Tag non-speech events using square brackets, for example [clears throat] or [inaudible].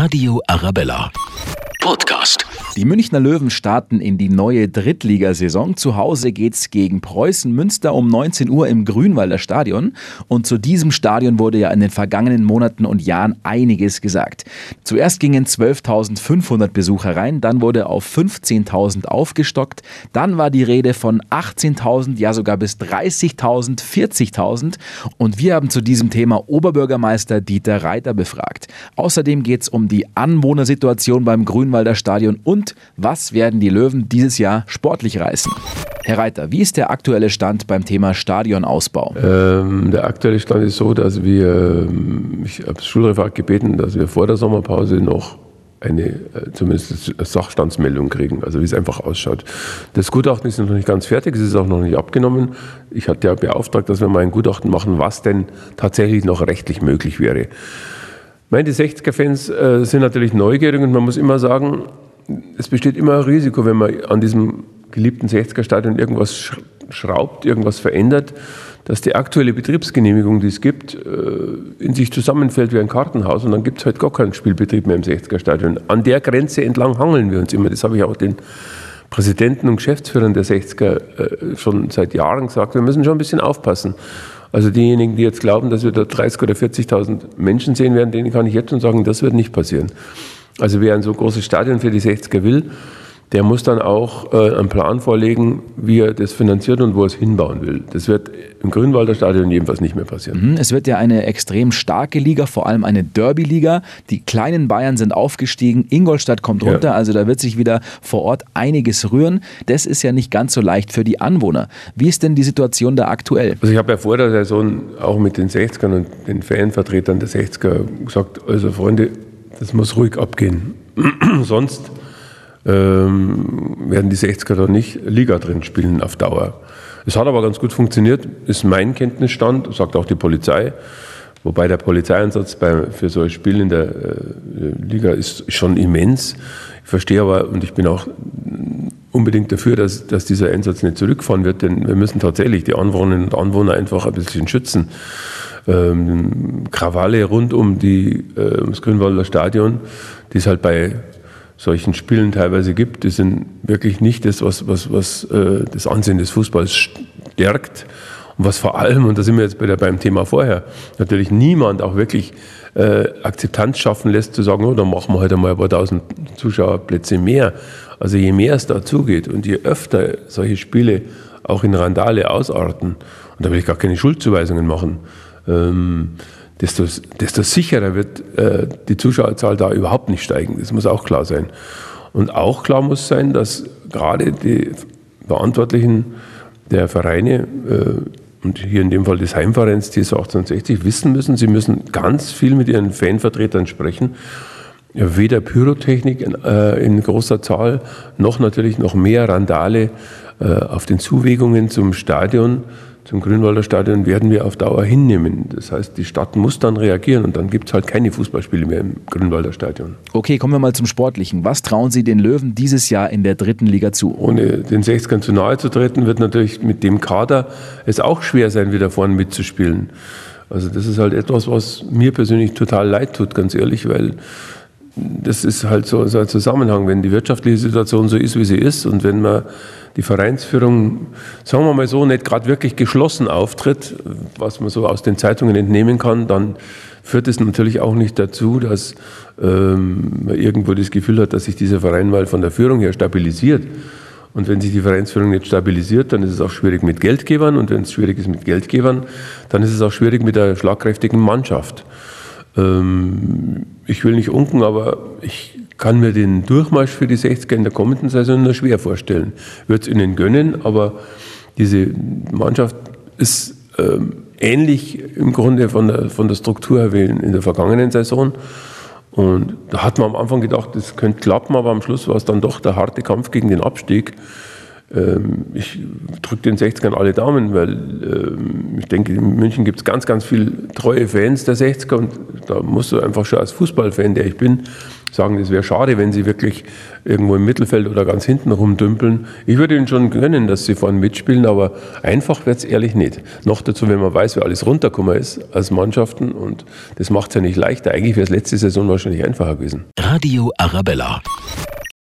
Radio Arabella. Podcast. Die Münchner Löwen starten in die neue Drittligasaison. Zu Hause geht's gegen Preußen Münster um 19 Uhr im Grünwalder Stadion. Und zu diesem Stadion wurde ja in den vergangenen Monaten und Jahren einiges gesagt. Zuerst gingen 12.500 Besucher rein, dann wurde auf 15.000 aufgestockt. Dann war die Rede von 18.000, ja sogar bis 30.000, 40.000. Und wir haben zu diesem Thema Oberbürgermeister Dieter Reiter befragt. Außerdem geht's um die Anwohnersituation beim Grünwalder Stadion und und was werden die Löwen dieses Jahr sportlich reißen? Herr Reiter, wie ist der aktuelle Stand beim Thema Stadionausbau? Ähm, der aktuelle Stand ist so, dass wir, ähm, ich habe das Schulreferat gebeten, dass wir vor der Sommerpause noch eine äh, zumindest Sachstandsmeldung kriegen, also wie es einfach ausschaut. Das Gutachten ist noch nicht ganz fertig, es ist auch noch nicht abgenommen. Ich hatte ja beauftragt, dass wir mal ein Gutachten machen, was denn tatsächlich noch rechtlich möglich wäre. Meine, die 60er-Fans äh, sind natürlich neugierig und man muss immer sagen, es besteht immer ein Risiko, wenn man an diesem geliebten 60er-Stadion irgendwas schraubt, irgendwas verändert, dass die aktuelle Betriebsgenehmigung, die es gibt, äh, in sich zusammenfällt wie ein Kartenhaus und dann gibt es halt gar keinen Spielbetrieb mehr im 60er-Stadion. An der Grenze entlang hangeln wir uns immer. Das habe ich auch den Präsidenten und Geschäftsführern der 60er äh, schon seit Jahren gesagt. Wir müssen schon ein bisschen aufpassen. Also diejenigen, die jetzt glauben, dass wir da 30.000 oder 40.000 Menschen sehen werden, denen kann ich jetzt schon sagen, das wird nicht passieren. Also wer ein so großes Stadion für die 60er will, der muss dann auch äh, einen Plan vorlegen, wie er das finanziert und wo er es hinbauen will. Das wird im Grünwalder Stadion jedenfalls nicht mehr passieren. Mhm, es wird ja eine extrem starke Liga, vor allem eine Derby-Liga. Die kleinen Bayern sind aufgestiegen, Ingolstadt kommt runter, ja. also da wird sich wieder vor Ort einiges rühren. Das ist ja nicht ganz so leicht für die Anwohner. Wie ist denn die Situation da aktuell? Also ich habe ja vor der Saison auch mit den 60ern und den Fanvertretern der 60er gesagt, also Freunde, das muss ruhig abgehen. [clears throat] Sonst ähm, werden die 60er da nicht Liga drin spielen auf Dauer. Es hat aber ganz gut funktioniert, ist mein Kenntnisstand, sagt auch die Polizei. Wobei der Polizeieinsatz bei, für so ein Spiel in der äh, Liga ist schon immens. Ich verstehe aber und ich bin auch unbedingt dafür, dass, dass dieser Einsatz nicht zurückfahren wird, denn wir müssen tatsächlich die Anwohnerinnen und Anwohner einfach ein bisschen schützen ähm, Krawalle rund um die, äh, das Grünwalder Stadion, die es halt bei solchen Spielen teilweise gibt, die sind wirklich nicht das, was, was, was äh, das Ansehen des Fußballs stärkt. Und was vor allem, und da sind wir jetzt bei der, beim Thema vorher, natürlich niemand auch wirklich äh, Akzeptanz schaffen lässt, zu sagen, oh, dann machen wir heute mal ein paar tausend Zuschauerplätze mehr. Also je mehr es dazugeht und je öfter solche Spiele auch in Randale ausarten, und da will ich gar keine Schuldzuweisungen machen, ähm, desto, desto sicherer wird äh, die Zuschauerzahl da überhaupt nicht steigen. Das muss auch klar sein. Und auch klar muss sein, dass gerade die Verantwortlichen der Vereine äh, und hier in dem Fall des Heimvereins TSV 1860 wissen müssen, sie müssen ganz viel mit ihren Fanvertretern sprechen. Weder Pyrotechnik in, äh, in großer Zahl, noch natürlich noch mehr Randale äh, auf den Zuwegungen zum Stadion zum Grünwalder Stadion werden wir auf Dauer hinnehmen. Das heißt, die Stadt muss dann reagieren und dann gibt es halt keine Fußballspiele mehr im Grünwalder Stadion. Okay, kommen wir mal zum Sportlichen. Was trauen Sie den Löwen dieses Jahr in der dritten Liga zu? Ohne den 60ern zu nahe zu treten, wird natürlich mit dem Kader es auch schwer sein, wieder vorne mitzuspielen. Also das ist halt etwas, was mir persönlich total leid tut, ganz ehrlich, weil das ist halt so, so ein Zusammenhang, wenn die wirtschaftliche Situation so ist, wie sie ist und wenn man die Vereinsführung, sagen wir mal so, nicht gerade wirklich geschlossen auftritt, was man so aus den Zeitungen entnehmen kann, dann führt es natürlich auch nicht dazu, dass ähm, man irgendwo das Gefühl hat, dass sich dieser Verein mal von der Führung her stabilisiert. Und wenn sich die Vereinsführung nicht stabilisiert, dann ist es auch schwierig mit Geldgebern. Und wenn es schwierig ist mit Geldgebern, dann ist es auch schwierig mit der schlagkräftigen Mannschaft. Ähm, ich will nicht unken, aber ich kann mir den Durchmarsch für die 60er in der kommenden Saison nur schwer vorstellen. Würde es ihnen gönnen, aber diese Mannschaft ist ähm, ähnlich im Grunde von der, von der Struktur her wie in der vergangenen Saison. Und da hat man am Anfang gedacht, das könnte klappen, aber am Schluss war es dann doch der harte Kampf gegen den Abstieg. Ähm, ich drücke den 60ern alle Daumen, weil ähm, ich denke, in München gibt es ganz, ganz viele treue Fans der 60er und da musst du einfach schon als Fußballfan, der ich bin, sagen, es wäre schade, wenn sie wirklich irgendwo im Mittelfeld oder ganz hinten rumdümpeln. Ich würde ihnen schon gönnen, dass sie vorne mitspielen, aber einfach wird es ehrlich nicht. Noch dazu, wenn man weiß, wie alles runtergekommen ist als Mannschaften und das macht es ja nicht leichter. Eigentlich wäre es letzte Saison wahrscheinlich einfacher gewesen. Radio Arabella.